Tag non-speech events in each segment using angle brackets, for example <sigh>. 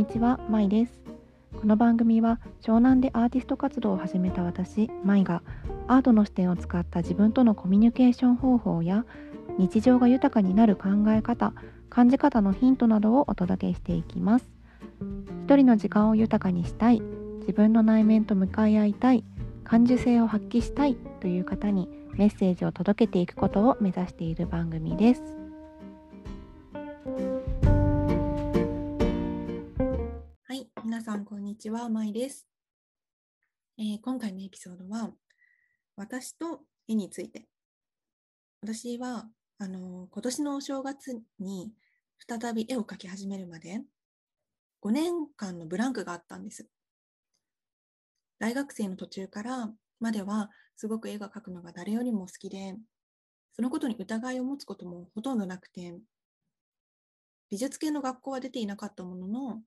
にちは、まいです。この番組は湘南でアーティスト活動を始めた私、まいがアートの視点を使った自分とのコミュニケーション方法や日常が豊かになる考え方、感じ方のヒントなどをお届けしていきます。一人の時間を豊かにしたい、自分の内面と向かい合いたい、感受性を発揮したいという方にメッセージを届けていくことを目指している番組です。さんこんにちは、まいです、えー今回のエピソードは私と絵について。私はあの今年のお正月に再び絵を描き始めるまで5年間のブランクがあったんです。大学生の途中からまではすごく絵が描くのが誰よりも好きで、そのことに疑いを持つこともほとんどなくて、美術系の学校は出ていなかったものの、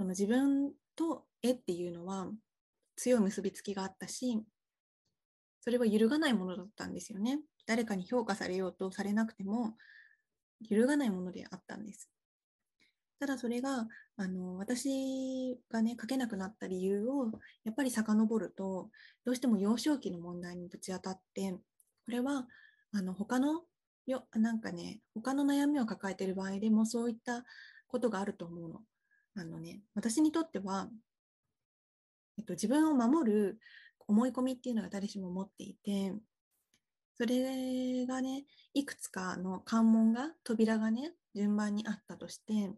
その自分と絵っていうのは強い結びつきがあったし、それは揺るがないものだったんですよね。誰かに評価されようとされなくても揺るがないものであったんです。ただそれがあの私がね書けなくなった理由をやっぱり遡るとどうしても幼少期の問題にぶち当たってこれはあの他のよなんかね他の悩みを抱えている場合でもそういったことがあると思うの。あのね私にとっては、えっと、自分を守る思い込みっていうのが誰しも持っていてそれがねいくつかの関門が扉がね順番にあったとして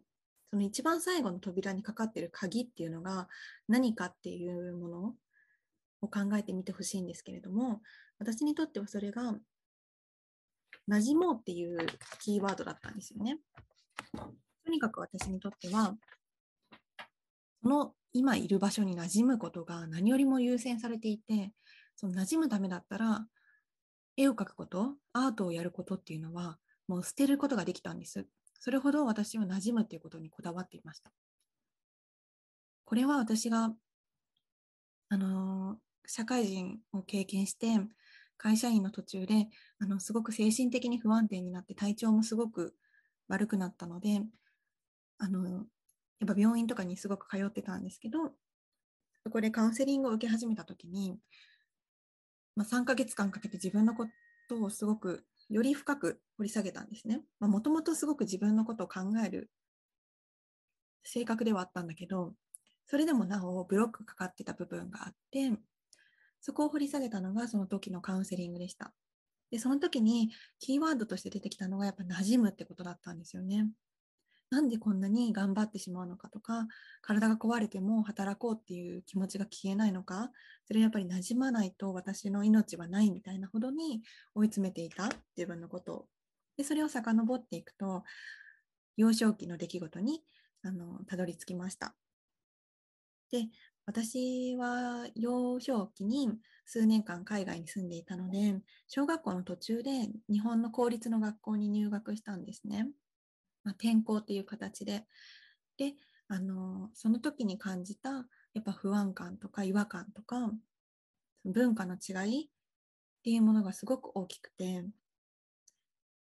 その一番最後の扉にかかってる鍵っていうのが何かっていうものを考えてみてほしいんですけれども私にとってはそれが馴染もうっていうキーワードだったんですよね。とにかく私にとってはその今いる場所に馴染むことが何よりも優先されていてその馴染むためだったら絵を描くことアートをやることっていうのはもう捨てることができたんです。それほど私は馴染むっていうことにこだわっていました。これは私が、あの社会人を経験して会社員の途中であのすごく精神的に不安定になって体調もすごく悪くなったのであのやっぱ病院とかにすごく通ってたんですけどそこでカウンセリングを受け始めた時に、まあ、3ヶ月間かけて自分のことをすごくより深く掘り下げたんですね。もともとすごく自分のことを考える性格ではあったんだけど、それでもなおブロックかかってた部分があって、そこを掘り下げたのがその時のカウンセリングでした。で、その時にキーワードとして出てきたのがやっぱ馴染むってことだったんですよね。なんでこんなに頑張ってしまうのかとか、体が壊れても働こうっていう気持ちが消えないのか、それやっぱり馴染まないと私の命はないみたいなほどに追い詰めていた自分のことを。で、それを遡っていくと、幼少期の出来事にあのたどり着きました。で、私は幼少期に数年間海外に住んでいたので、小学校の途中で日本の公立の学校に入学したんですね。まあ、転校っていう形で。で、あのその時に感じたやっぱ不安感とか違和感とか文化の違いっていうものがすごく大きくて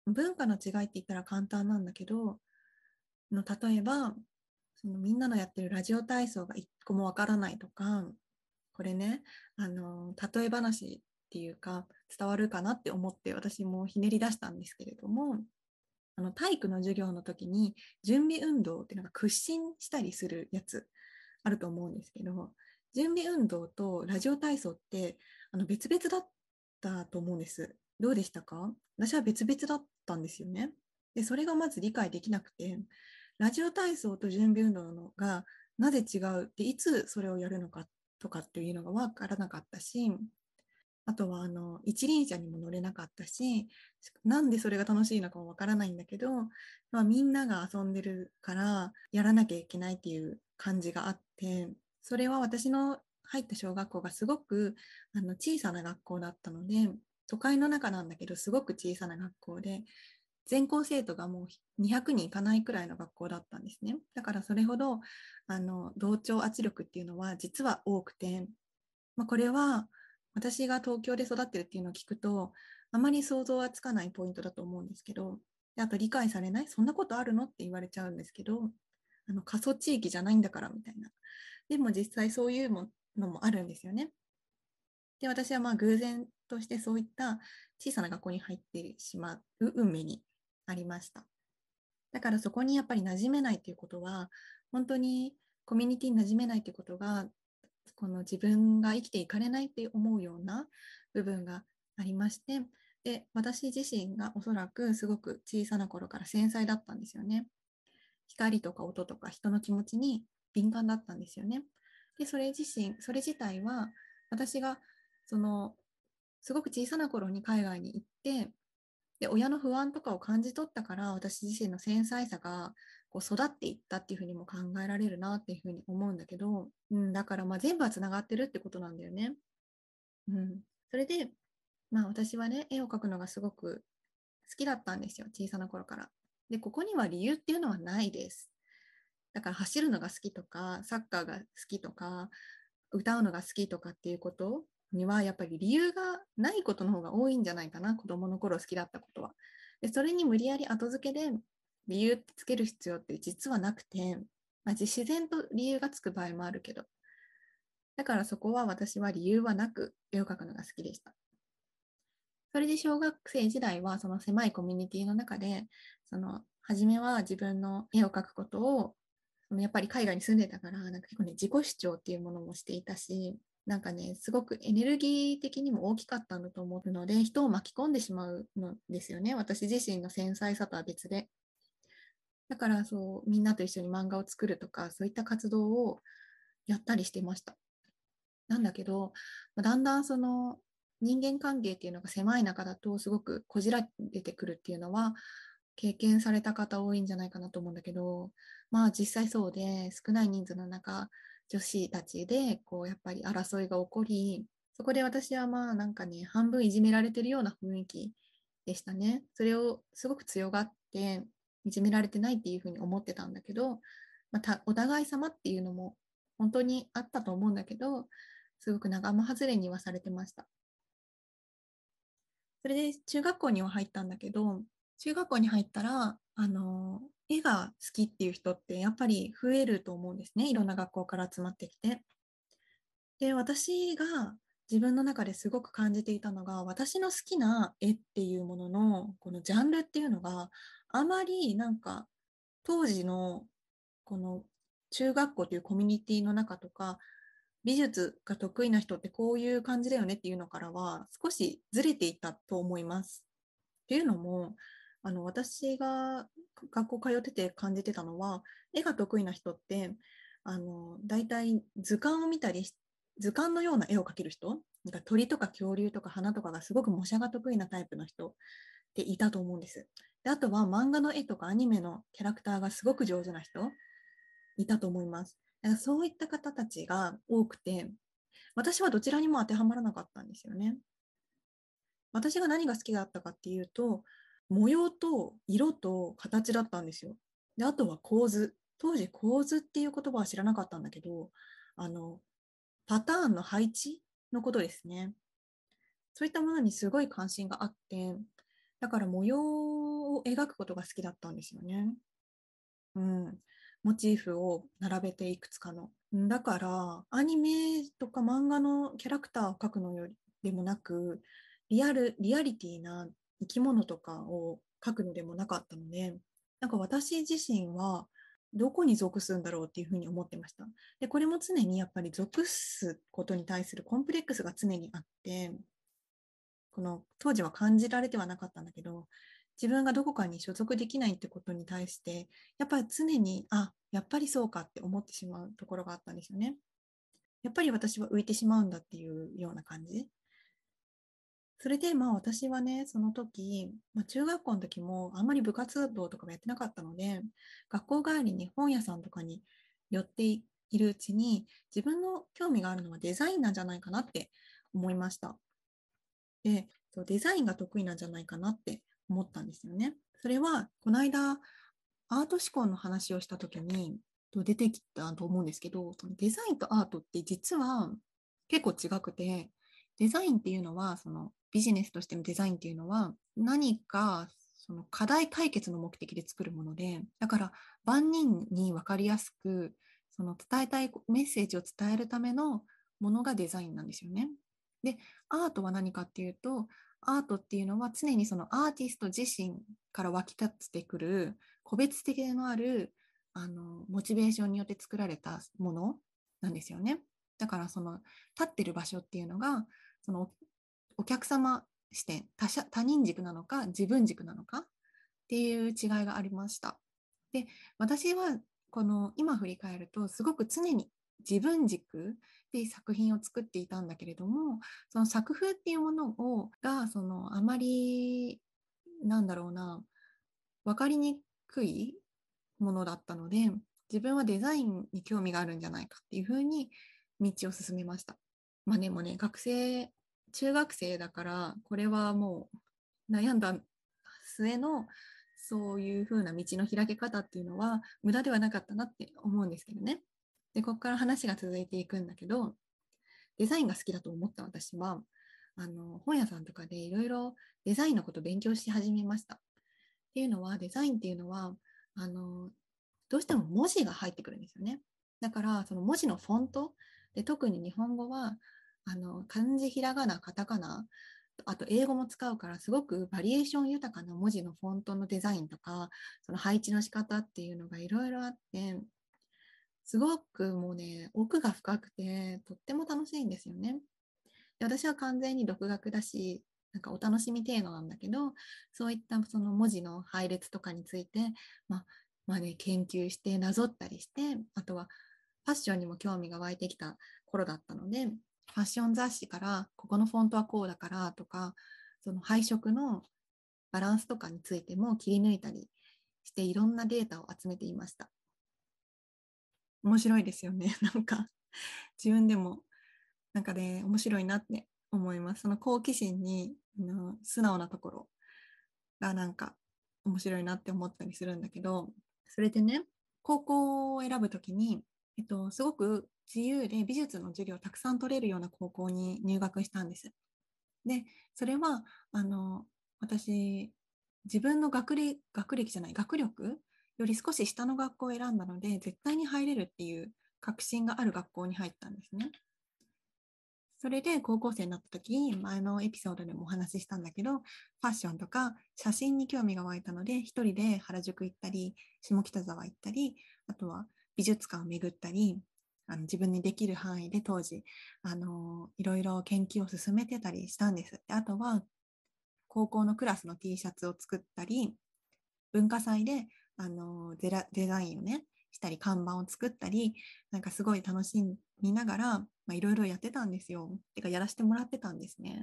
文化の違いって言ったら簡単なんだけどの例えばそのみんなのやってるラジオ体操が一個もわからないとかこれねあの例え話っていうか伝わるかなって思って私もひねり出したんですけれどもあの体育の授業の時に準備運動っていうのが屈伸したりするやつあると思うんですけど準備運動とラジオ体操ってあの別々だったと思うんです。どうでしたか？私は別々だったんですよね。でそれがまず理解できなくてラジオ体操と準備運動のがなぜ違うっていつそれをやるのかとかっていうのが分からなかったしあとはあの一輪車にも乗れなかったしなんでそれが楽しいのかもわからないんだけど、まあ、みんなが遊んでるからやらなきゃいけないっていう感じがあってそれは私の入った小学校がすごくあの小さな学校だったので都会の中なんだけどすごく小さな学校で全校生徒がもう200人いかないくらいの学校だったんですね。だからそれほどあの同調圧力っていうのは実は多くて、まあ、これは私が東京で育ってるっていうのを聞くとあまり想像はつかないポイントだと思うんですけどであと理解されないそんなことあるのって言われちゃうんですけどあの過疎地域じゃないんだからみたいな。でも実際そういうものもあるんですよね。で、私はまあ偶然としてそういった小さな学校に入ってしまう運命にありました。だからそこにやっぱり馴染めないということは、本当にコミュニティに馴染めないということが、この自分が生きていかれないって思うような部分がありまして、で、私自身がおそらくすごく小さな頃から繊細だったんですよね。光とか音とか人の気持ちに敏感だったんですよね。で、それ自身、それ自体は私がそのすごく小さな頃に海外に行ってで親の不安とかを感じ取ったから私自身の繊細さがこう育っていったっていうふうにも考えられるなっていうふうに思うんだけど、うん、だからまあ全部はつながってるってことなんだよね。うん、それで、まあ、私はね絵を描くのがすごく好きだったんですよ小さな頃から。でここには理由っていうのはないです。だから走るのが好きとかサッカーが好きとか歌うのが好きとかっていうことにはやっぱり理由がないことの方が多いんじゃないかな子供の頃好きだったことは。でそれに無理やり後付けで理由つける必要って実はなくて、まあ、自然と理由がつく場合もあるけどだからそこは私は理由はなく絵を描くのが好きでした。それで小学生時代はその狭いコミュニティの中でその初めは自分の絵を描くことをやっぱり海外に住んでたからなんか結構ね自己主張っていうものもしていたしなんかね、すごくエネルギー的にも大きかったんだと思うので、人を巻き込んでしまうのですよね。私自身の繊細さとは別で。だからそう、みんなと一緒に漫画を作るとか、そういった活動をやったりしてました。なんだけど、だんだんその人間関係っていうのが狭い中だとすごくこじられてくるっていうのは経験された方多いんじゃないかなと思うんだけど、まあ実際そうで少ない人数の中、女子たちでこうやっぱり争いが起こりそこで私はまあなんかね半分いじめられてるような雰囲気でしたねそれをすごく強がっていじめられてないっていうふうに思ってたんだけど、またお互い様っていうのも本当にあったと思うんだけどすごく仲間外れにはされてましたそれで中学校には入ったんだけど中学校に入ったらあの絵が好きっていう人ってやっぱり増えると思うんですね。いろんな学校から集まってきて。で、私が自分の中ですごく感じていたのが、私の好きな絵っていうものの、このジャンルっていうのがあまりなんか当時のこの中学校というコミュニティの中とか、美術が得意な人ってこういう感じだよねっていうのからは少しずれていたと思います。っていうのも、あの私が学校通ってて感じてたのは絵が得意な人ってあの大体図鑑を見たり図鑑のような絵を描ける人なんか鳥とか恐竜とか花とかがすごく模写が得意なタイプの人っていたと思うんです。であとは漫画の絵とかアニメのキャラクターがすごく上手な人いたと思います。だからそういった方たちが多くて私はどちらにも当てはまらなかったんですよね。私が何が好きだったかっていうと模様と色と形だったんですよ。であとは構図。当時構図っていう言葉は知らなかったんだけど、あの、パターンの配置のことですね。そういったものにすごい関心があって、だから模様を描くことが好きだったんですよね。うん。モチーフを並べていくつかの。だから、アニメとか漫画のキャラクターを描くのよりでもなく、リアル、リアリティな生き物とかを描くのでもなかったので、なんか私自身はどこに属すんだろうっていうふうに思ってました。で、これも常にやっぱり属すことに対するコンプレックスが常にあって、この当時は感じられてはなかったんだけど、自分がどこかに所属できないってことに対して、やっぱり常に、あ、やっぱりそうかって思ってしまうところがあったんですよね。やっぱり私は浮いてしまうんだっていうような感じ。それで、まあ私はね、その時、まあ、中学校の時もあんまり部活動とかもやってなかったので、学校帰りに本屋さんとかに寄っているうちに、自分の興味があるのはデザインなんじゃないかなって思いました。で、デザインが得意なんじゃないかなって思ったんですよね。それは、この間、アート思考の話をした時に出てきたと思うんですけど、そのデザインとアートって実は結構違くて、デザインっていうのはそのビジネスとしてのデザインっていうのは何かその課題解決の目的で作るもので、だから万人に分かりやすく、その伝えたいメッセージを伝えるためのものがデザインなんですよね。で、アートは何かっていうと、アートっていうのは常にそのアーティスト自身から湧き立ってくる個別的でのあるあのモチベーションによって作られたものなんですよね。だからその立ってる場所っていうのがそのお客様視点他者他人軸なのか自分軸なのかっていう違いがありました。で私はこの今振り返るとすごく常に自分軸で作品を作っていたんだけれどもその作風っていうものをがそのあまりなんだろうな分かりにくいものだったので自分はデザインに興味があるんじゃないかっていうふうに道を進めました。まあでもね学生中学生だからこれはもう悩んだ末のそういうふうな道の開け方っていうのは無駄ではなかったなって思うんですけどね。で、ここから話が続いていくんだけど、デザインが好きだと思った私は、あの本屋さんとかでいろいろデザインのこと勉強し始めました。っていうのは、デザインっていうのは、あのどうしても文字が入ってくるんですよね。だから、その文字のフォントで、特に日本語は、あの漢字、ひらがな、カタカナ、あと英語も使うからすごくバリエーション豊かな文字のフォントのデザインとかその配置の仕方っていうのがいろいろあってすごくもうね、奥が深くて、とっても楽しいんですよね。で私は完全に独学だし、なんかお楽しみ程度なんだけど、そういったその文字の配列とかについて、まあ、まあね、研究してなぞったりして、あとはファッションにも興味が湧いてきた頃だったので、ファッション雑誌からここのフォントはこうだからとか、その配色のバランスとかについても切り抜いたりしていろんなデータを集めていました。面白いですよね。<laughs> なんか自分でもなんかね面白いなって思います。その好奇心にの素直なところがなんか面白いなって思ったりするんだけどそれでね高校を選ぶ時に、えっと、すごく自由で美術の授業をたくさん取れるような高校に入学したんです。でそれはあの私自分の学歴学歴じゃない学力より少し下の学校を選んだので、絶対に入れるっていう確信がある学校に入ったんですね。それで高校生になった時前のエピソードでもお話ししたんだけどファッションとか写真に興味が湧いたので一人で原宿行ったり下北沢行ったりあとは美術館を巡ったりあの自分にできる範囲で当時あのいろいろ研究を進めてたりしたんです。であとは高校のクラスの T シャツを作ったり文化祭であのデデザインをねしたり看板を作ったりなんかすごい楽しみながらいろいろやってたんですよ。てかやらせてもらってたんですね。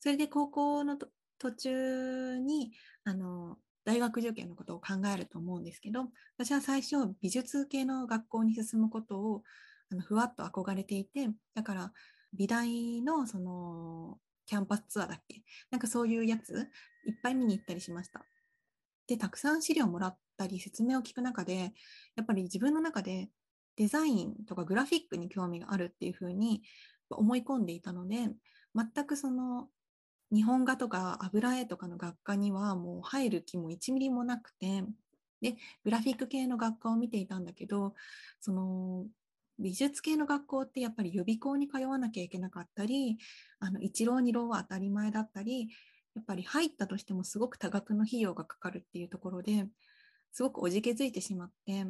それで高校の途中にあの大学受験のことを考えると思うんですけど私は最初美術系の学校に進むことをあのふわっと憧れていてだから美大のそのキャンパスツアーだっけ？なんかそういうやついっぱい見に行ったりしました。でたくさん資料をもらったり説明を聞く中でやっぱり自分の中でデザインとかグラフィックに興味があるっていうふうに思い込んでいたので全くその日本画とか油絵とかの学科にはもう入る気も1ミリもなくてでグラフィック系の学科を見ていたんだけどその美術系の学校ってやっぱり予備校に通わなきゃいけなかったりあの一浪二浪は当たり前だったりやっぱり入ったとしてもすごく多額の費用がかかるっていうところですごくおじけづいてしまって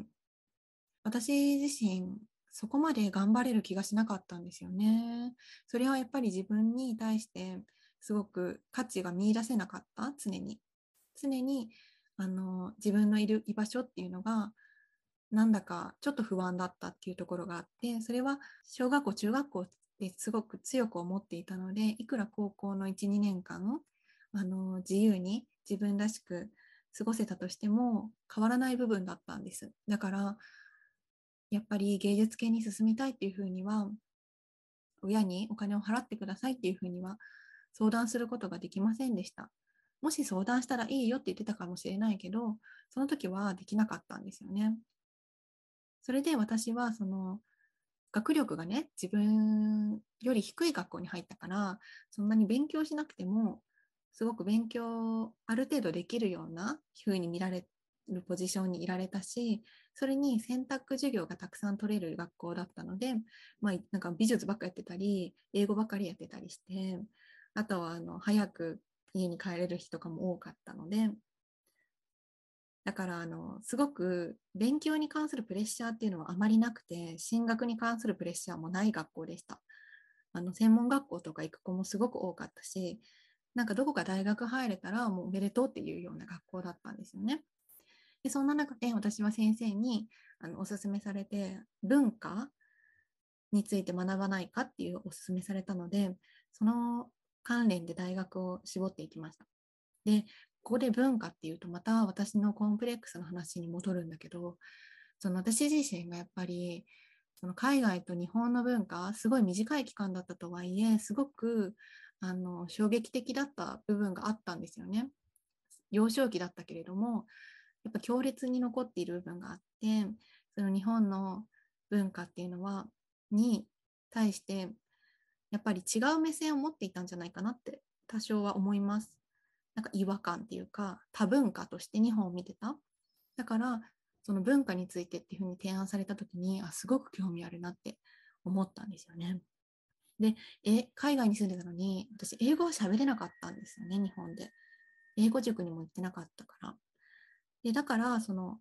私自身そこまで頑張れる気がしなかったんですよね。それはやっぱり自分に対してすごく価値が見いだせなかった常に。常にあの自分のいる居場所っていうのがなんだかちょっと不安だったっていうところがあってそれは小学校中学校ですごく強く思っていたのでいくら高校の12年間あの自由に自分らしく過ごせたとしても変わらない部分だったんです。だからやっぱり芸術系に進みたいっていうふうには親にお金を払ってくださいっていうふうには相談することができませんでした。もし相談したらいいよって言ってたかもしれないけど、その時はできなかったんですよね。それで私はその学力がね、自分より低い学校に入ったから、そんなに勉強しなくてもすごく勉強ある程度できるようなふうに見られるポジションにいられたしそれに選択授業がたくさん取れる学校だったので、まあ、なんか美術ばっかやってたり英語ばっかりやってたりしてあとはあの早く家に帰れる日とかも多かったのでだからあのすごく勉強に関するプレッシャーっていうのはあまりなくて進学に関するプレッシャーもない学校でした。あの専門学校とか行く子もすごく多かったしなんかどこか大学入れたらもうおめでとうっていうような学校だったんですよね。でそんな中で私は先生にあのおすすめされて文化について学ばないかっていうおすすめされたのでその関連で大学を絞っていきました。でここで文化っていうとまた私のコンプレックスの話に戻るんだけどその私自身がやっぱりその海外と日本の文化すごい短い期間だったとはいえすごくあの衝撃的だった部分があったんですよね。幼少期だったけれどもやっぱ強烈に残っている部分があってその日本の文化っていうのはに対してやっぱり違う目線を持っていたんじゃないかなって多少は思います。なんか違和感っていうか多文化として日本を見てた。だからその文化についてっていうふうに提案された時にあすごく興味あるなって思ったんですよね。で、え、海外に住んでたのに、私、英語は喋れなかったんですよね、日本で。英語塾にも行ってなかったから。で、だから、その、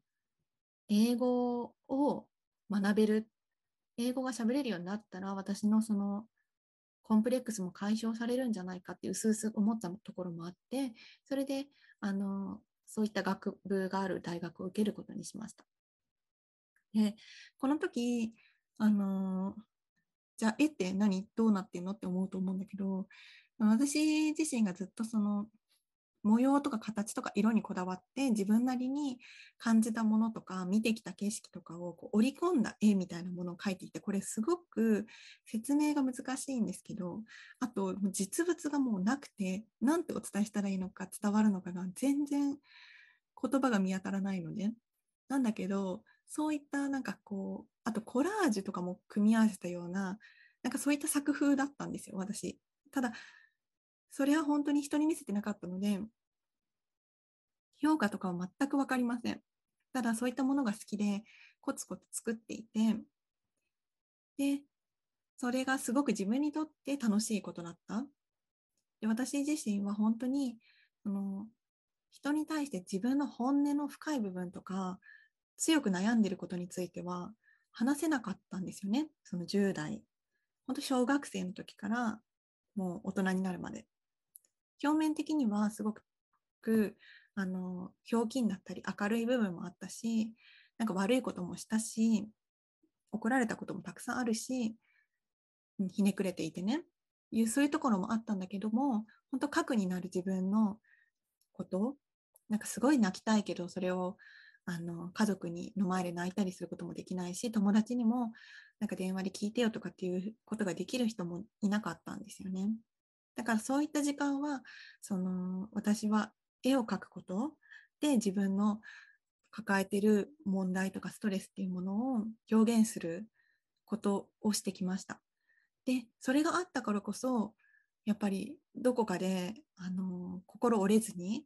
英語を学べる、英語が喋れるようになったら、私のその、コンプレックスも解消されるんじゃないかっていうすうす思ったところもあって、それで、あの、そういった学部がある大学を受けることにしました。で、この時、あの、じゃあ絵って何？どうなってんの？って思うと思うんだけど私自身がずっとその模様とか形とか色にこだわって自分なりに感じたものとか見てきた景色とかをこう織り込んだ絵みたいなものを描いていてこれすごく説明が難しいんですけどあと実物がもうなくて何てお伝えしたらいいのか伝わるのかが全然言葉が見当たらないのでなんだけどそういったなんかこうあとコラージュとかも組み合わせたようななんかそういった作風だったんですよ私。ただそれは本当に人に見せてなかったので評価とかは全く分かりません。ただそういったものが好きでコツコツ作っていてでそれがすごく自分にとって楽しいことだった。で私自身は本当にその人に対して自分の本音の深い部分とか強く悩んでることについては話せなかったんですよね。その10代。本当小学生の時からもう大人になるまで。表面的にはすごくあのひょうきんだったり明るい部分もあったしなんか悪いこともしたし怒られたこともたくさんあるしひねくれていてねいうそういうところもあったんだけども本当核になる自分のことなんかすごい泣きたいけどそれをあの家族にの前で泣いたりすることもできないし友達にもなんか電話で聞いてよとかっていうことができる人もいなかったんですよね。だからそういった時間はその私は絵を描くことで自分の抱えてる問題とかストレスっていうものを表現することをしてきました。でそれがあったからこそやっぱりどこかであの心折れずに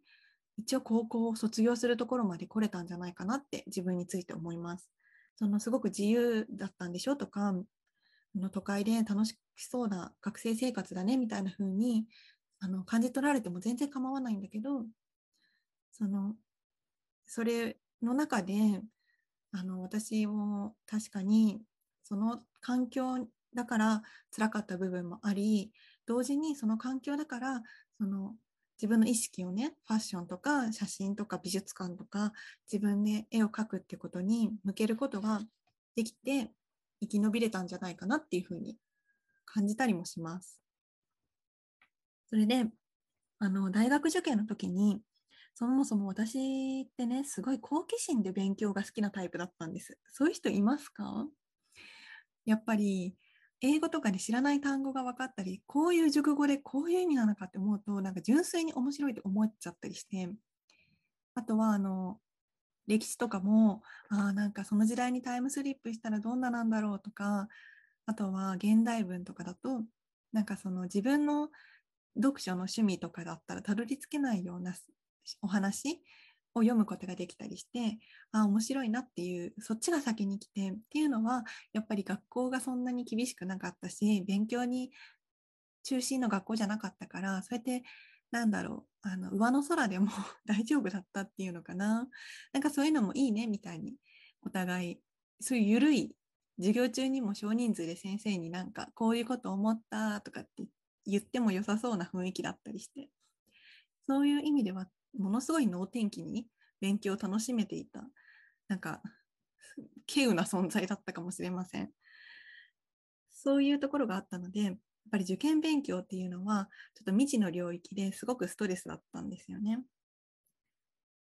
一応高校を卒業するところまで来れたんじゃないかなって自分について思います。そのすごく自由だったんでしょ？とか、の都会で楽しそうな学生生活だね？みたいな風にあに感じ取られても全然構わないんだけど、そのそれの中であの私も確かにその環境だから辛かった部分もあり同時にその環境だからその自分の意識をねファッションとか写真とか美術館とか自分で絵を描くってことに向けることができて生き延びれたんじゃないかなっていうふうに感じたりもします。それであの大学受験の時にそもそも私ってねすごい好奇心で勉強が好きなタイプだったんです。そういう人いますか？やっぱり英語とかで知らない単語が分かったりこういう熟語でこういう意味なのかって思うとなんか純粋に面白いって思っちゃったりしてあとはあの歴史とかもあなんかその時代にタイムスリップしたらどんななんだろうとかあとは現代文とかだとなんかその自分の読書の趣味とかだったらたどり着けないようなお話を読むことができたりしてあ面白いなっていうそっちが先に来てっていうのはやっぱり学校がそんなに厳しくなかったし勉強に中心の学校じゃなかったからそうやってなんだろうあの上の空でも <laughs> 大丈夫だったっていうのかな。なんかそういうのもいいねみたいにお互い。そういう緩い授業中にも少人数で先生になんかこういうこと思ったとかって言っても良さそうな雰囲気だったりして。そういう意味ではものすごい能天気に勉強を楽しめていた。なんか稀有な存在だったかもしれません。そういうところがあったのでやっぱり受験勉強っていうのはちょっと未知の領域ですごくストレスだったんですよね。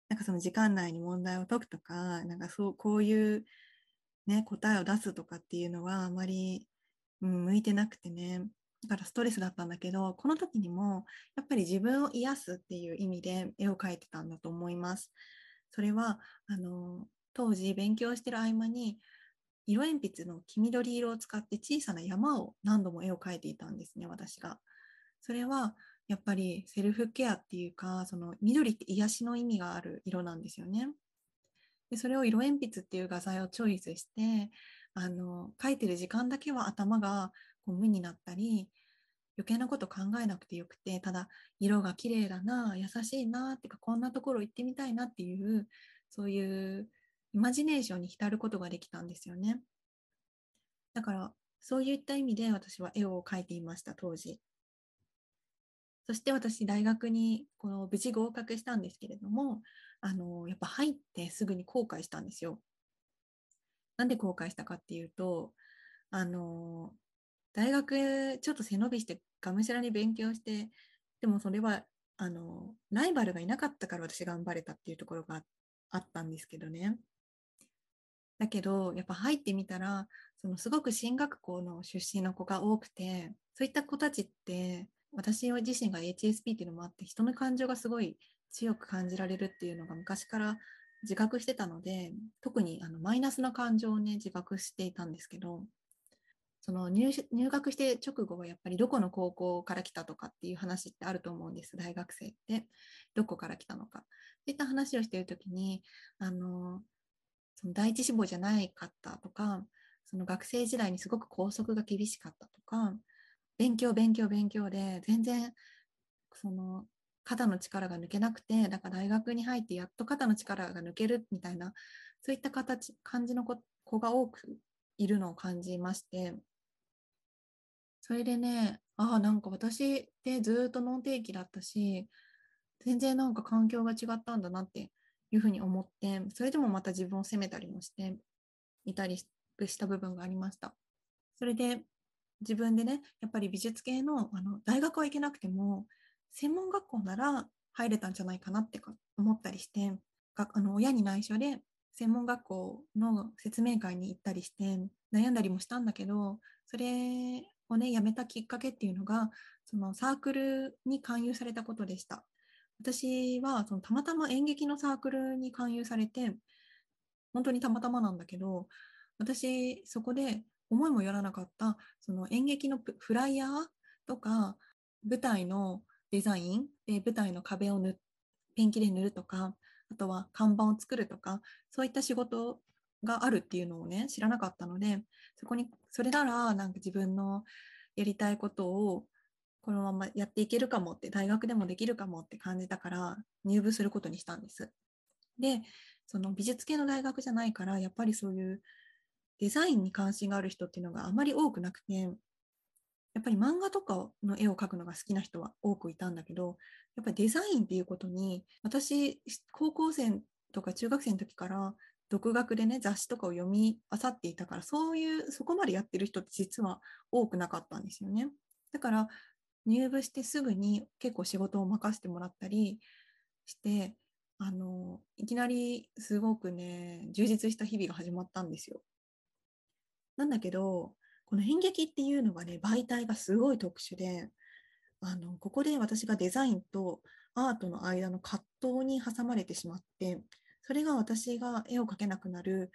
なんかその時間内に問題を解くとかなんかそうこういうね答えを出すとかっていうのはあまり、うん、向いてなくてね。だからストレスだったんだけどこの時にもやっぱり自分を癒すっていう意味で絵を描いてたんだと思います。それはあの当時勉強してる合間に色鉛筆の黄緑色を使って小さな山を何度も絵を描いていたんですね私が。それはやっぱりセルフケアっていうかその緑って癒しの意味がある色なんですよね。でそれを色鉛筆っていう画材をチョイスしてあの描いてる時間だけは頭がこう無になったり余計なこと考えなくてよくてただ色が綺麗だな優しいなってかこんなところ行ってみたいなっていうそういうイマジネーションに浸ることができたんですよね。だからそういった意味で私は絵を描いていました当時。そして私大学にこの無事合格したんですけれどもあのやっぱ入ってすぐに後悔したんですよ。なんで後悔したかっていうとあの大学ちょっと背伸びしてがむしゃらに勉強してでもそれはあのライバルがいなかったから私頑張れたっていうところがあったんですけどね。だけどやっぱ入ってみたらそのすごく進学校の出身の子が多くてそういった子たちって私自身が HSP っていうのもあって人の感情がすごい強く感じられるっていうのが昔から自覚してたので特にあのマイナスな感情をね自覚していたんですけどその入入学して直後はやっぱりどこの高校から来たとかっていう話ってあると思うんです大学生って。どこから来たのか。そういった話をしている時にあのその第一志望じゃないかったとかその学生時代にすごく校則が厳しかったとか勉強勉強勉強で全然その肩の力が抜けなくてだから大学に入ってやっと肩の力が抜けるみたいなそういった形感じの子が多くいるのを感じまして。それでね、ああ、なんか私ってずっとノン定期だったし、全然なんか環境が違ったんだなっていうふうに思って、それでもまた自分を責めたりもしていたりした部分がありました。それで自分でね、やっぱり美術系のあの大学は行けなくても、専門学校なら入れたんじゃないかなって思ったりして、あの親に内緒で専門学校の説明会に行ったりして悩んだりもしたんだけどそれをね、辞めたきっかけっていうのが、そのサークルに勧誘されたことでした。私はそのたまたま演劇のサークルに勧誘されて、本当にたまたまなんだけど、私、そこで思いもよらなかった、その演劇のフライヤーとか、舞台のデザインで舞台の壁を塗ペンキで塗るとか、あとは看板を作るとか、そういった仕事があるっていうのをね知らなかったのでそこにそれならなんか自分のやりたいことをこのままやっていけるかもって大学でもできるかもって感じたから入部することにしたんです。でその美術系の大学じゃないからやっぱりそういうデザインに関心がある人っていうのがあまり多くなくてやっぱり漫画とかの絵を描くのが好きな人は多くいたんだけどやっぱりデザインっていうことに私高校生とか中学生の時から独学でね雑誌とかを読み漁っていたからそういうそこまでやってる人って実は多くなかったんですよね。だから入部してすぐに結構仕事を任せてもらったりしてあのいきなりすごくね充実した日々が始まったんですよ。なんだけどこの演劇っていうのがね媒体がすごい特殊であのここで私がデザインとアートの間の葛藤に挟まれてしまってそれが私が絵を描けなくなる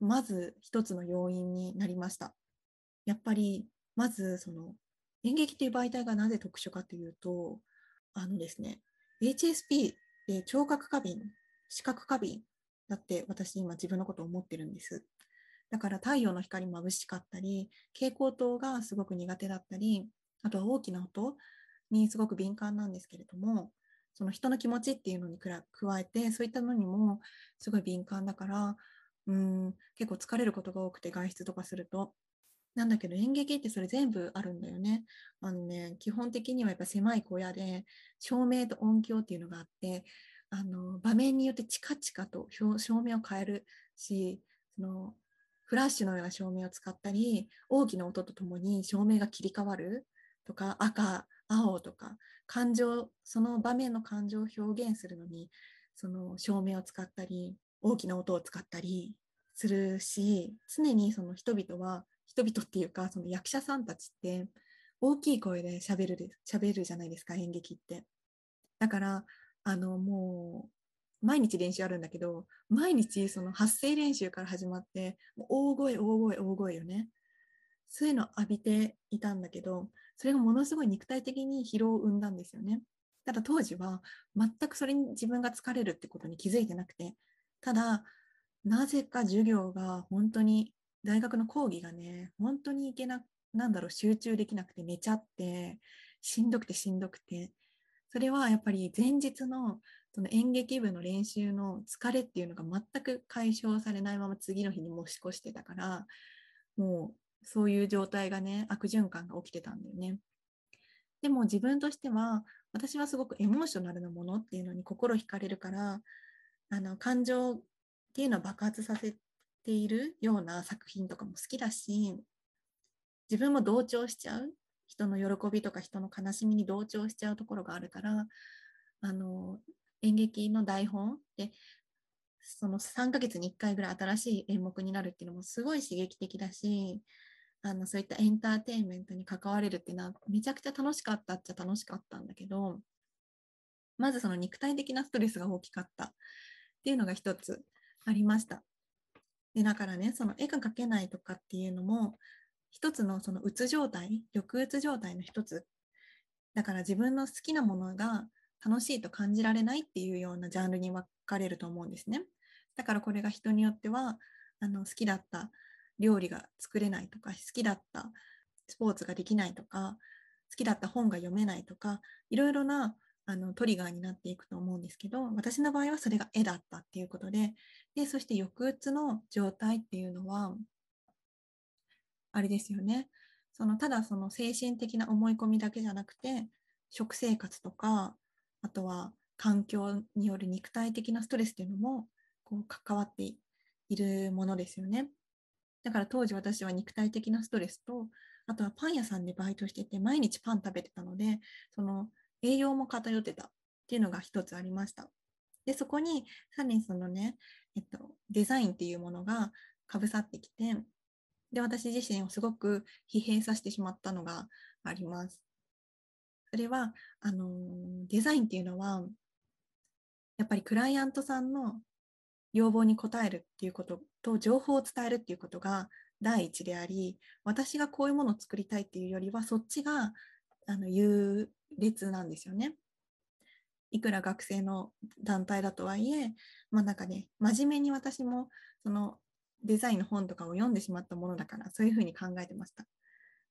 まず一つの要因になりました。やっぱりまずその演劇っていう媒体がなぜ特殊かというと、あのですね、HSP で聴覚過敏、視覚過敏だって私今自分のことを思ってるんです。だから太陽の光眩しかったり、蛍光灯がすごく苦手だったり、あとは大きな音にすごく敏感なんですけれども、その人の気持ちっていうのに加えて、そういったのにもすごい敏感だから、うん結構疲れることが多くて外出とかすると。なんだけど演劇ってそれ全部あるんだよね。あのね、基本的にはやっぱ狭い小屋で照明と音響っていうのがあって、あの場面によってチカチカと照明を変えるし、そのフラッシュのような照明を使ったり、大きな音とともに照明が切り替わるとか、赤、青とか、感情、その場面の感情を表現するのに、その照明を使ったり、大きな音を使ったりするし、常にその人々は人々っていうか、その役者さんたちって大きい声で喋る、喋るじゃないですか、演劇って。だから、あの、もう、毎日練習あるんだけど、毎日その発声練習から始まって、大声、大声、大声よね。そういうの浴びていたんだけど、それがものすごい肉体的に疲労を生んだんですよね。ただ当時は全くそれに自分が疲れるってことに気づいてなくて、ただ、なぜか授業が本当に大学の講義がね、本当にいけな、なんだろう、集中できなくて寝ちゃって、しんどくてしんどくて、それはやっぱり前日のその演劇部の練習の疲れっていうのが全く解消されないまま次の日に持し越してたから、もうそういう状態がね、悪循環が起きてたんだよね。でも自分としては、私はすごくエモーショナルなものっていうのに心惹かれるから、あの感情っていうのを爆発させているような作品とかも好きだし、自分も同調しちゃう。人の喜びとか人の悲しみに同調しちゃうところがあるから、あの、演劇の台本で、その3ヶ月に1回ぐらい新しい演目になるっていうのもすごい刺激的だし、あのそういったエンターテインメントに関われるっていうのはめちゃくちゃ楽しかったっちゃ楽しかったんだけど、まずその肉体的なストレスが大きかったっていうのが一つありました。で、だからね、その絵が描けないとかっていうのも、一つのそのうつ状態、抑うつ状態の一つ。だから自分の好きなものが楽しいと感じられないっていうようなジャンルに分かれると思うんですね。だからこれが人によっては、あの好きだった料理が作れないとか、好きだったスポーツができないとか、好きだった本が読めないとか、いろいろなあのトリガーになっていくと思うんですけど、私の場合はそれが絵だったっていうことで、で、そして抑うつの状態っていうのは、あれですよね。そのただその精神的な思い込みだけじゃなくて、食生活とか、あとは環境による肉体的なストレスっていうのもこう関わっているものですよね。だから当時私は肉体的なストレスと、あとはパン屋さんでバイトしてて毎日パン食べてたので、その栄養も偏ってたっていうのが一つありました。で、そこにさらにそのね、えっと、デザインっていうものがかぶさってきて、で、私自身をすごく疲弊させてしまったのがあります。それは、あの、デザインっていうのは、やっぱりクライアントさんの要望に応えるっていうことと情報を伝えるっていうことが第一であり、私がこういうものを作りたいっていうよりは、そっちがあの優劣なんですよね。いくら学生の団体だとはいえ、まあなんかね、真面目に私もそのデザインの本とかを読んでしまったものだから、そういうふうに考えてました。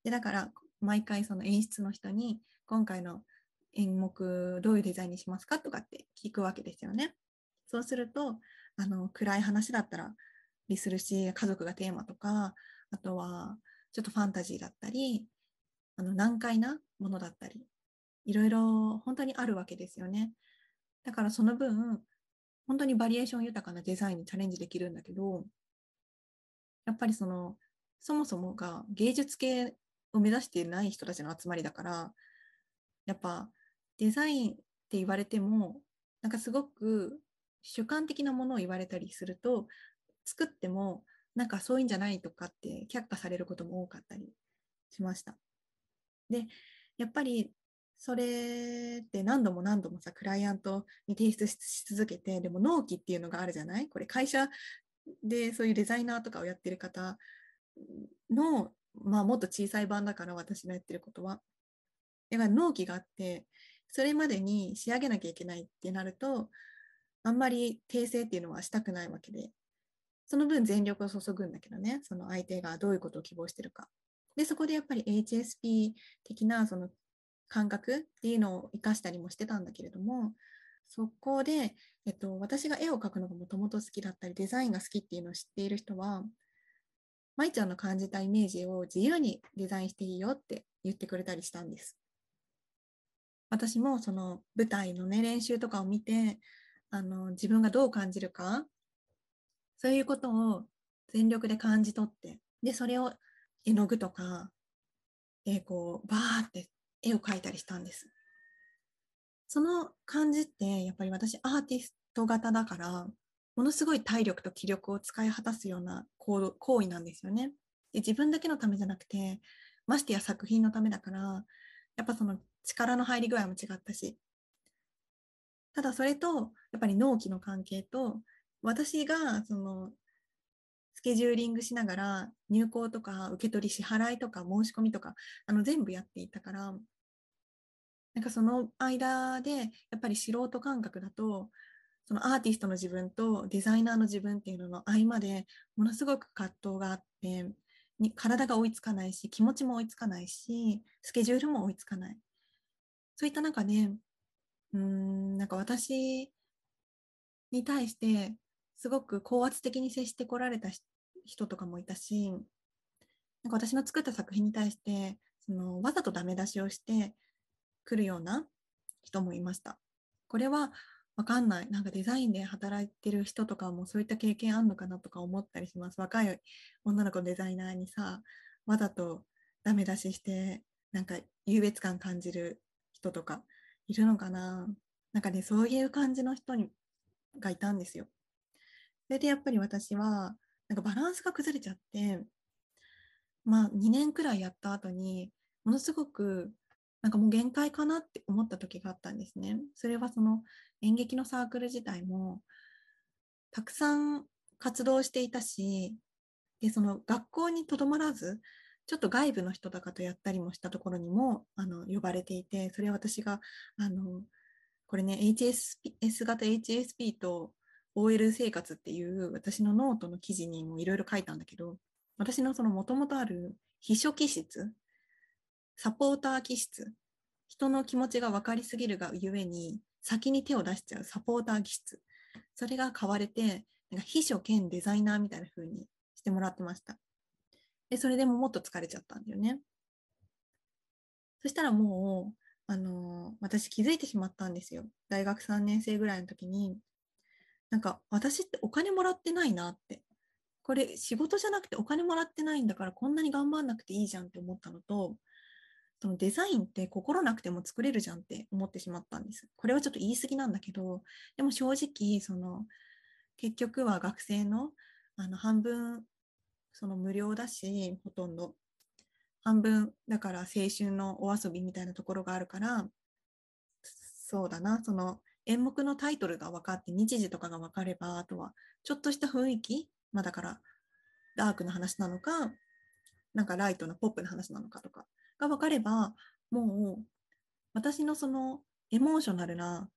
で、だから毎回その演出の人に、今回の演目どういうデザインにしますかとかって聞くわけですよね。そうすると、あの暗い話だったらリするし、家族がテーマとか、あとはちょっとファンタジーだったり、あの難解なものだったり、いろいろ本当にあるわけですよね。だからその分、本当にバリエーション豊かなデザインにチャレンジできるんだけど、やっぱりその、そもそもが芸術系を目指してない人たちの集まりだから、やっぱデザインって言われても、なんかすごく主観的なものを言われたりすると、作ってもなんかそういうんじゃないとかって却下されることも多かったりしました。で、やっぱりそれって何度も何度もさ、クライアントに提出し続けて、でも納期っていうのがあるじゃない？これ会社でそういうデザイナーとかをやってる方の、まあもっと小さい版だから私のやってることは。だから納期があってそれまでに仕上げなきゃいけないってなるとあんまり訂正っていうのはしたくないわけで。その分全力を注ぐんだけどね。その相手がどういうことを希望してるか。でそこでやっぱり HSP 的なその感覚っていうのを生かしたりもしてたんだけれどもそこで、えっと、私が絵を描くのがもともと好きだったりデザインが好きっていうのを知っている人は舞ちゃんの感じたイメージを自由にデザインしていいよって言ってくれたりしたんです。私もその舞台のね練習とかを見てあの自分がどう感じるか？そういうことを全力で感じ取ってでそれを絵の具とかでこうバーって絵を描いたりしたんです。その感じってやっぱり私アーティスト型だからものすごい体力と気力を使い果たすような行為なんですよね。で自分だけのためじゃなくてましてや作品のためだからやっぱその力の入り具合も違ったしただそれとやっぱり納期の関係と私がそのスケジューリングしながら入稿とか受け取り支払いとか申し込みとかあの全部やっていたからなんかその間でやっぱり素人感覚だとそのアーティストの自分とデザイナーの自分っていうのの合間でものすごく葛藤があってに体が追いつかないし気持ちも追いつかないしスケジュールも追いつかない。そういった中でうんなんか私に対してすごく高圧的に接してこられた人とかもいたしなんか私の作った作品に対してそのわざとダメ出しをしてくるような人もいました。これはわかんない。なんかデザインで働いてる人とかもそういった経験あんのかなとか思ったりします。若い女の子のデザイナーにさ、わざとダメ出しして、なんか優越感感じる人とかいるのかな？なんかね、そういう感じの人にがいたんですよ。それでやっぱり私は、なんかバランスが崩れちゃって、まあ2年くらいやった後に、ものすごくなんかもう限界かなって思った時があったんですね。それはその演劇のサークル自体もたくさん活動していたし、でその学校にとどまらず、ちょっと外部の人とかとやったりもしたところにもあの呼ばれていて、それは私があのこれね、HSS 型 HSP と OL 生活っていう私のノートの記事にもいろいろ書いたんだけど、私のそのもともとある秘書気質サポーター気質。人の気持ちが分かりすぎるがゆえに、先に手を出しちゃうサポーター気質。それが買われて、なんか秘書兼デザイナーみたいな風にしてもらってました。で、それでももっと疲れちゃったんだよね。そしたらもう、あのー、私気づいてしまったんですよ。大学3年生ぐらいの時に、なんか私ってお金もらってないなって。これ仕事じゃなくてお金もらってないんだからこんなに頑張んなくていいじゃんって思ったのと、そのデザインって心なくても作れるじゃんって思ってしまったんです。これはちょっと言い過ぎなんだけど、でも正直、その、結局は学生のあの半分、その無料だし、ほとんど。半分、だから青春のお遊びみたいなところがあるから、そうだな、その演目のタイトルが分かって、日時とかが分かれば、あとはちょっとした雰囲気、まあだからダークな話なのか、なんかライトなポップな話なのかとか、が分かれば、もう私のそのエモーショナルな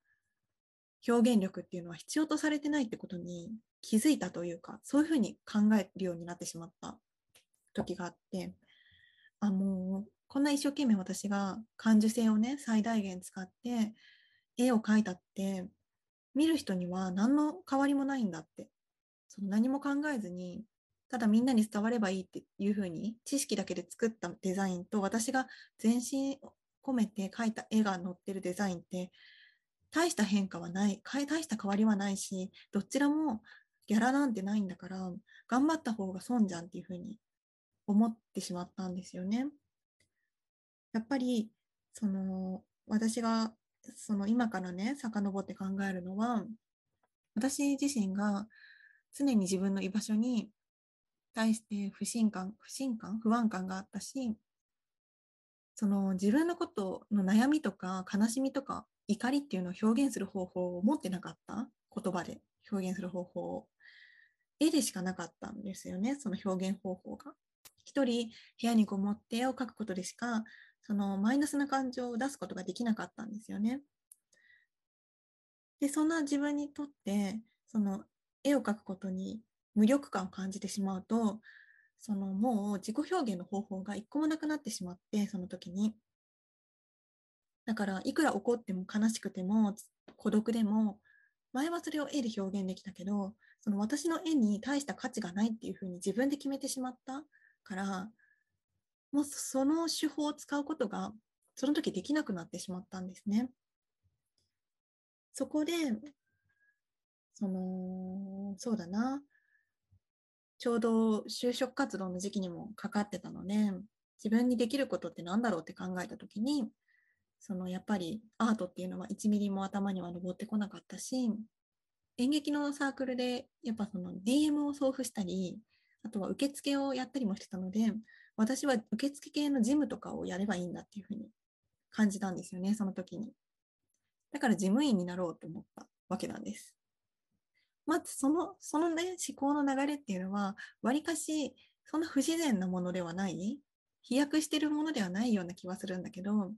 表現力っていうのは必要とされてないってことに気づいたというか、そういうふうに考えるようになってしまった時があって、あ、もうこんな一生懸命私が感受性をね、最大限使って絵を描いたって、見る人には何の変わりもないんだって、その何も考えずにただみんなに伝わればいいっていうふうに知識だけで作ったデザインと私が全身込めて描いた絵が載ってるデザインって大した変化はない大した変わりはないしどちらもギャラなんてないんだから頑張った方が損じゃんっていうふうに思ってしまったんですよね。やっぱりその私がその今からね遡って考えるのは私自身が常に自分の居場所に対して不信感、不信感、不安感があったし、その自分のことの悩みとか悲しみとか怒りっていうのを表現する方法を持ってなかった？言葉で表現する方法を絵でしかなかったんですよね？その表現方法が一人部屋にこもって絵を描くことでしかそのマイナスな感情を出すことができなかったんですよね。で、そんな自分にとって、その絵を描くことに無力感を感じてしまうと、そのもう自己表現の方法が一個もなくなってしまって、その時に。だから、いくら怒っても悲しくても、孤独でも、前はそれを絵で表現できたけど、その私の絵に大した価値がないっていうふうに自分で決めてしまったから、もうその手法を使うことが、その時できなくなってしまったんですね。そこで、その、そうだな、ちょうど就職活動の時期にもかかってたので、自分にできることって何だろうって考えた時に、そのやっぱりアートっていうのは1ミリも頭には上ってこなかったし、演劇のサークルでやっぱその DM を送付したり、あとは受付をやったりもしてたので、私は受付系の事務とかをやればいいんだっていうふうに感じたんですよね、その時に。だから事務員になろうと思ったわけなんです。まずその、そのね、思考の流れっていうのは、わりかし、そんな不自然なものではない、飛躍してるものではないような気はするんだけど、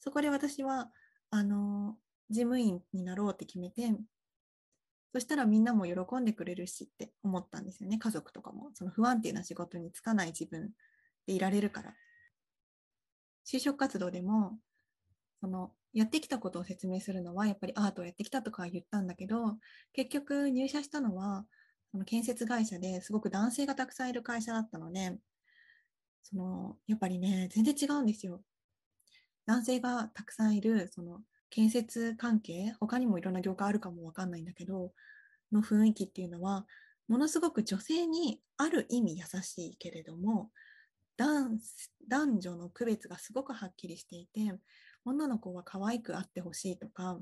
そこで私は、あの、事務員になろうって決めて、そしたらみんなも喜んでくれるしって思ったんですよね、家族とかも。その不安定な仕事に就かない自分でいられるから。就職活動でも、そのやってきたことを説明するのはやっぱりアートをやってきたとか言ったんだけど結局入社したのはその建設会社ですごく男性がたくさんいる会社だったのでそのやっぱりね全然違うんですよ。男性がたくさんいるその建設関係他にもいろんな業界あるかもわかんないんだけどの雰囲気っていうのはものすごく女性にある意味優しいけれども男女の区別がすごくはっきりしていて女の子は可愛くあってほしいとか、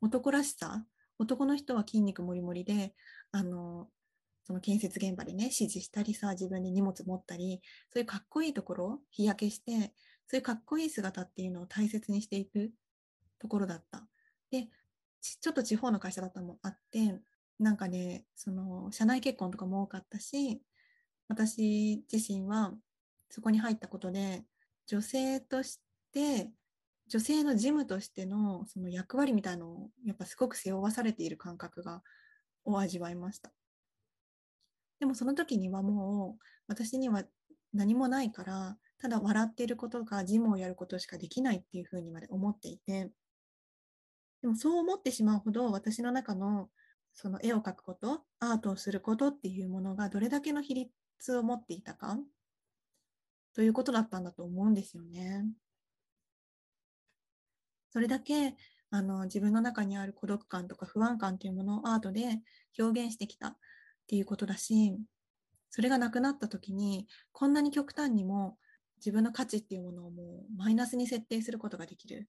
男らしさ、男の人は筋肉もりもりで、あの、その建設現場でね、指示したりさ、自分で荷物持ったり、そういうかっこいいところ、日焼けして、そういうかっこいい姿っていうのを大切にしていくところだった。で、ちょっと地方の会社だったのもあって、なんかね、その、社内結婚とかも多かったし、私自身はそこに入ったことで、女性として女性の事務としてのその役割みたいのをやっぱすごく背負わされている感覚がを味わいました。でもその時にはもう私には何もないからただ笑っていることか事務をやることしかできないっていうふうにまで思っていてでもそう思ってしまうほど私の中のその絵を描くことアートをすることっていうものがどれだけの比率を持っていたかということだったんだと思うんですよね。それだけあの自分の中にある孤独感とか不安感というものをアートで表現してきたっていうことだしそれがなくなった時にこんなに極端にも自分の価値っていうものをもうマイナスに設定することができる。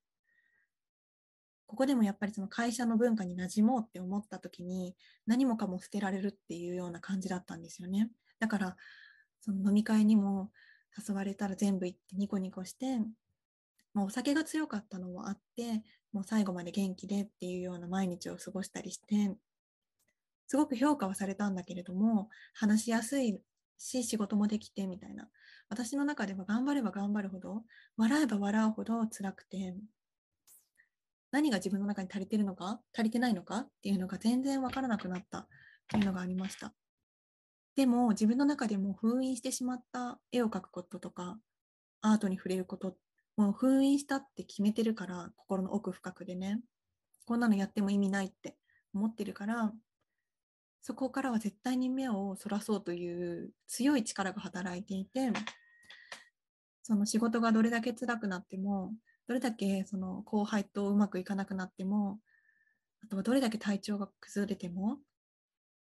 ここでもやっぱりその会社の文化に馴染もうって思った時に何もかも捨てられるっていうような感じだったんですよね。だからその飲み会にも誘われたら全部行ってニコニコしてまあ、お酒が強かったのもあって、もう最後まで元気でっていうような毎日を過ごしたりして、すごく評価はされたんだけれども、話しやすいし、仕事もできてみたいな。私の中では頑張れば頑張るほど、笑えば笑うほど辛くて、何が自分の中に足りてるのか、足りてないのかっていうのが全然わからなくなったっていうのがありました。でも自分の中でも封印してしまった絵を描くこととか、アートに触れることもう封印したって決めてるから、心の奥深くでね、こんなのやっても意味ないって思ってるから、そこからは絶対に目をそらそうという強い力が働いていて、その仕事がどれだけ辛くなっても、どれだけその後輩とうまくいかなくなっても、あとはどれだけ体調が崩れても、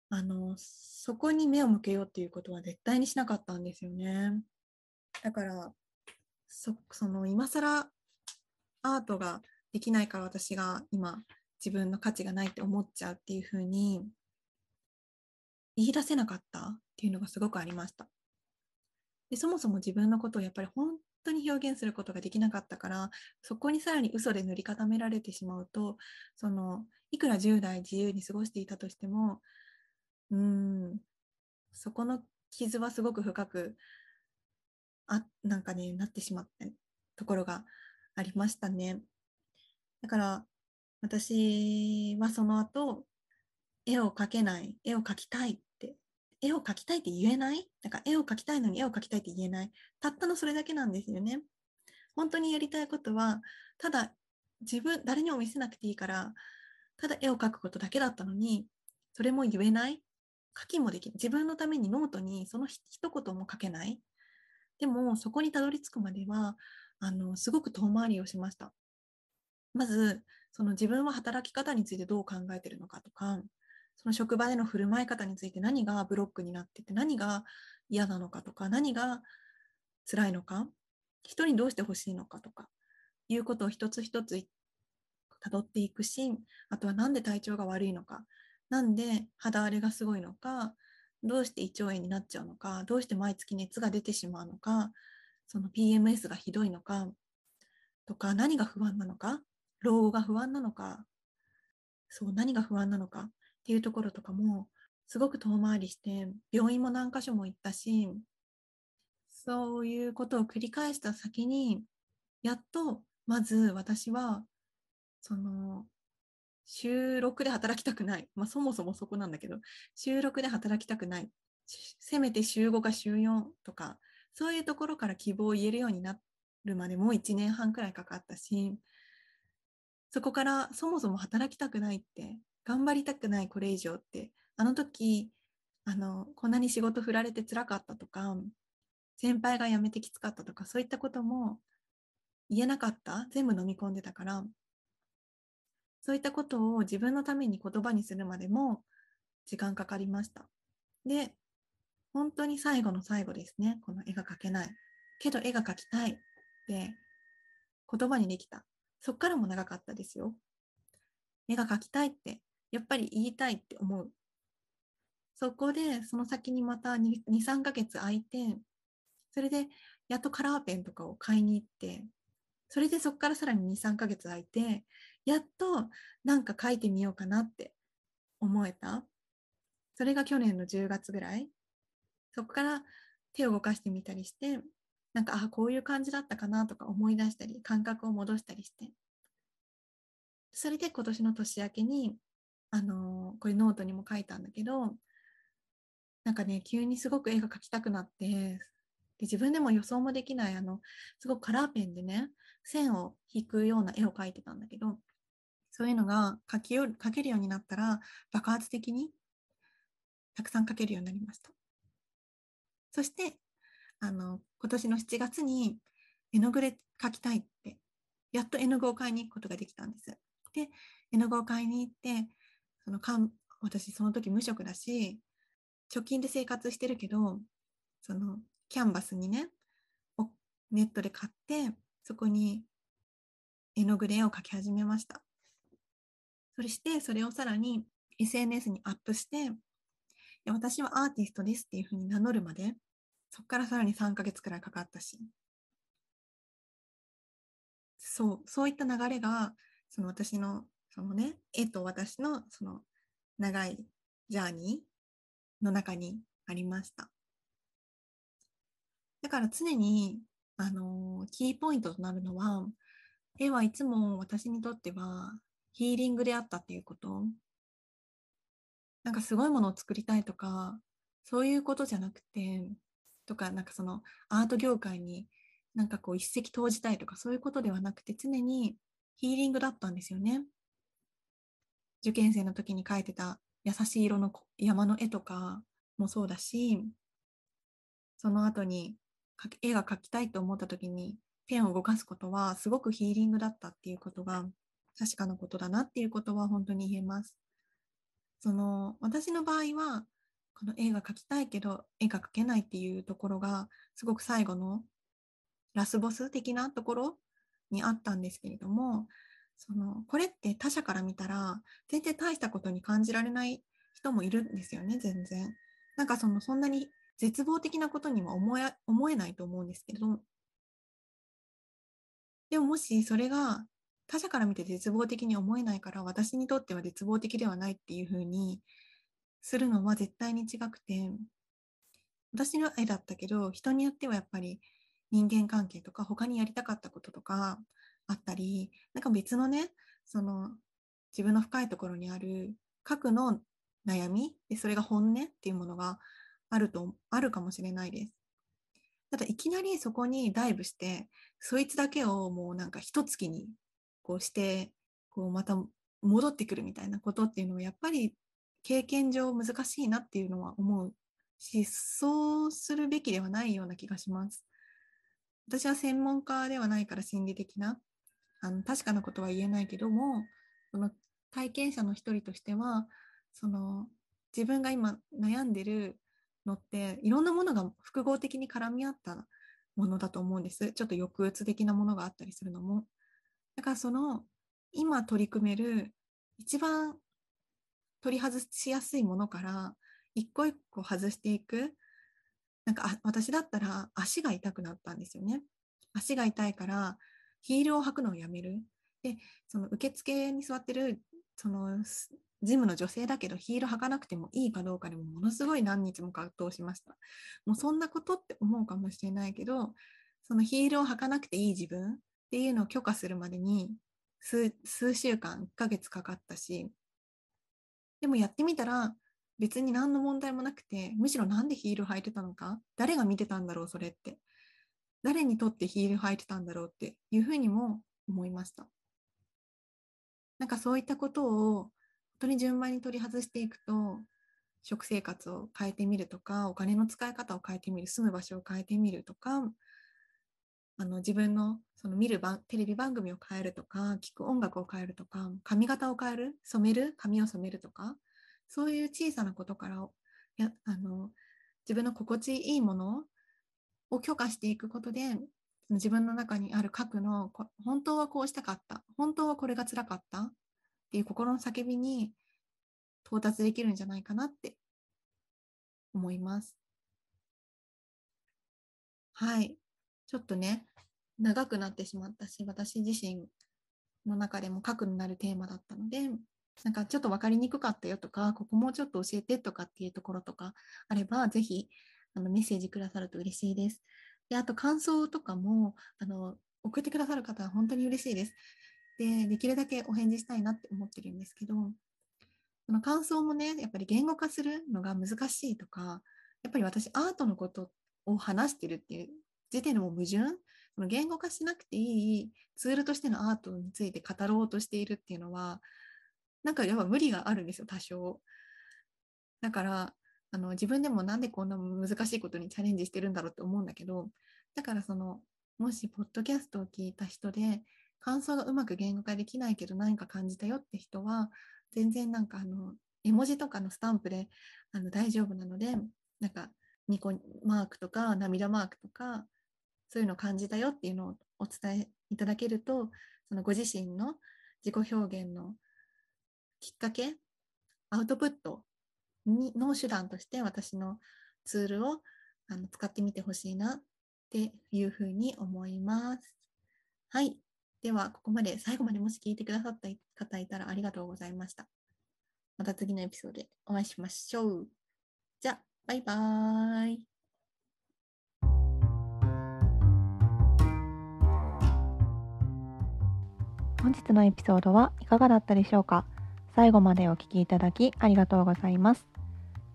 あの、そこに目を向けようっていうことは絶対にしなかったんですよね。だから、そその今更アートができないから私が今自分の価値がないって思っちゃうっていうふうに言い出せなかった？っていうのがすごくありました。でそもそも自分のことをやっぱり本当に表現することができなかったからそこにさらに嘘で塗り固められてしまうとそのいくら10代自由に過ごしていたとしてもうんそこの傷はすごく深くあなんかねなってしまってところがありましたね。だから私はその後絵を描けない絵を描きたいっ絵を描きたいって言えない？なんか絵を描きたいのに絵を描きたいって言えない？たったのそれだけなんですよね。本当にやりたいことはただ自分誰にも見せなくていいからただ絵を描くことだけだったのにそれも言えない？書きもできない。自分のためにノートにその一言も書けない？でもそこにたどり着くまではあのすごく遠回りをしました。まずその自分は働き方についてどう考えてるのかとかその職場での振る舞い方について何がブロックになってて何が嫌なのかとか何が辛いのか人にどうしてほしいのかとかいうことを一つ一つ辿っていくしあとは何で体調が悪いのかなんで肌荒れがすごいのかどうして胃腸炎になっちゃうのかどうして毎月熱が出てしまうのかその PMS がひどいのかとか何が不安なのか老後が不安なのかそう何が不安なのかっていうところとかもすごく遠回りして病院も何箇所も行ったしそういうことを繰り返した先にやっとまず私はその週6で働きたくない、まあ、そもそもそこなんだけど週6で働きたくない。せめて週5か週4とかそういうところから希望を言えるようになるまでもう1年半くらいかかったしそこからそもそも働きたくないって頑張りたくないこれ以上ってあの時あのこんなに仕事振られてつらかったとか先輩が辞めてきつかったとかそういったことも言えなかった全部飲み込んでたからそういったことを自分のために言葉にするまでも時間かかりました。で本当に最後の最後ですねこの絵が描けない。けど絵が描きたいって言葉にできた。そっからも長かったですよ。絵が描きたいってやっぱり言いたいって思うそこでその先にまた23ヶ月空いてそれでやっとカラーペンとかを買いに行ってそれでそこからさらに2、3ヶ月空いて、やっとなんか書いてみようかなって思えた。それが去年の10月ぐらい。そこから手を動かしてみたりして、なんか、あ、こういう感じだったかなとか思い出したり、感覚を戻したりして。それで今年の年明けに、あの、これノートにも書いたんだけど、なんかね、急にすごく絵が描きたくなって、で自分でも予想もできない、あの、すごくカラーペンでね、線を引くような絵を描いてたんだけど、そういうのが描きよ描けるようになったら、爆発的にたくさん描けるようになりました。そして、あの、今年の7月に絵の具で描きたいって、やっと絵の具を買いに行くことができたんです。で、絵の具を買いに行って、そのかん私その時無職だし、貯金で生活してるけど、そのキャンバスにね、ネットで買って、そこに絵の具で絵を描き始めました。そして、それをさらに SNS にアップして、私はアーティストですっていうふうに名乗るまで、そこからさらに3ヶ月くらいかかったし、そう、そういった流れが、その私の、そのね、絵と私のその長いジャーニーの中にありました。だから常にあの、キーポイントとなるのは、絵はいつも私にとってはヒーリングであったっていうこと。なんかすごいものを作りたいとか、そういうことじゃなくて、とか、なんかそのアート業界になんかこう一石投じたいとか、そういうことではなくて、常にヒーリングだったんですよね。受験生の時に描いてた優しい色の山の絵とかもそうだし、その後に絵が描きたいと思った時にペンを動かすことはすごくヒーリングだったっていうことが確かなことだなっていうことは本当に言えます。その私の場合はこの絵が描きたいけど絵が描けないっていうところがすごく最後のラスボス的なところにあったんですけれどもそのこれって他者から見たら全然大したことに感じられない人もいるんですよね全然。なんかそのそんなに絶望的なことには思え思えないと思うんですけどでももしそれが他者から見て絶望的に思えないから私にとっては絶望的ではないっていうふうにするのは絶対に違くて私の絵だったけど人によってはやっぱり人間関係とか他にやりたかったこととかあったりなんか別のねその自分の深いところにある核の悩みでそれが本音っていうものがあるとあるかもしれないです。ただいきなりそこにダイブしてそいつだけをもうなんか一月にこうしてこうまた戻ってくるみたいなことっていうのはやっぱり経験上難しいなっていうのは思うしそうするべきではないような気がします。私は専門家ではないから心理的なあの確かなことは言えないけどもその体験者の一人としてはその自分が今悩んでるのっていろんなものが複合的に絡み合ったものだと思うんです。ちょっと抑うつ的なものがあったりするのも。だからその今取り組める一番取り外しやすいものから一個一個外していく。なんか私だったら足が痛くなったんですよね。足が痛いからヒールを履くのをやめる。で、その受付に座ってるそのジムの女性だけどヒール履かなくてもいいかどうかでもものすごい何日も葛藤しました。もうそんなことって思うかもしれないけど、そのヒールを履かなくていい自分っていうのを許可するまでに数週間、1ヶ月かかったし、でもやってみたら別に何の問題もなくて、むしろなんでヒール履いてたのか、誰が見てたんだろう、それって。誰にとってヒール履いてたんだろうっていうふうにも思いました。なんかそういったことを本当に順番に取り外していくと食生活を変えてみるとかお金の使い方を変えてみる住む場所を変えてみるとかあの自分のその見るテレビ番組を変えるとか聴く音楽を変えるとか髪型を変える染める髪を染めるとかそういう小さなことからやあの自分の心地いいものをを許可していくことで自分の中にある核の本当はこうしたかった本当はこれが辛かったっていう心の叫びに到達できるんじゃないかなって思います。はい。ちょっとね、長くなってしまったし、私自身の中でも核になるテーマだったので、なんかちょっと分かりにくかったよとか、ここもうちょっと教えてとかっていうところとかあれば、ぜひあのメッセージくださると嬉しいです。で、あと感想とかもあの送ってくださる方は本当に嬉しいです。で、できるだけお返事したいなって思ってるんですけど、その感想もね、やっぱり言語化するのが難しいとか、やっぱり私アートのことを話してるっていう時点でも矛盾？その言語化しなくていいツールとしてのアートについて語ろうとしているっていうのは、なんかやっぱ無理があるんですよ、多少。だから、あの自分でもなんでこんな難しいことにチャレンジしてるんだろうって思うんだけど、だからその、もしポッドキャストを聞いた人で、感想がうまく言語化できないけど何か感じたよって人は全然なんかあの絵文字とかのスタンプであの大丈夫なのでなんかニコマークとか涙マークとかそういうのを感じたよっていうのをお伝えいただけるとそのご自身の自己表現のきっかけアウトプットにの手段として私のツールをあの使ってみてほしいなっていうふうに思います。はい。では、ここまで最後までもし聞いてくださった方いたらありがとうございました。また次のエピソードでお会いしましょう。じゃあ、バイバーイ。本日のエピソードはいかがだったでしょうか？最後までお聞きいただきありがとうございます。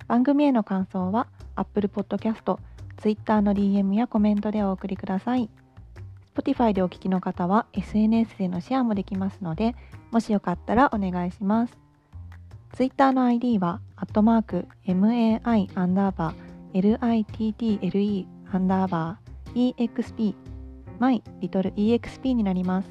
番組への感想は Apple Podcast、Twitter の DM やコメントでお送りください。Spotify でお聞きの方は SNS でのシェアもできますので、もしよかったらお願いします。Twitter の ID は、アットマーク、 MY アンダーバー、LITTLE アンダーバー、EXP、My Little EXP になります。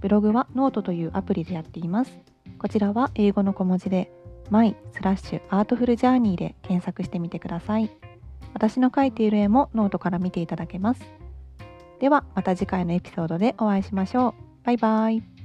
ブログはノートというアプリでやっています。こちらは英語の小文字で、My スラッシュ artful journey で検索してみてください。私の描いている絵もノートから見ていただけます。ではまた次回のエピソードでお会いしましょう。バイバイ。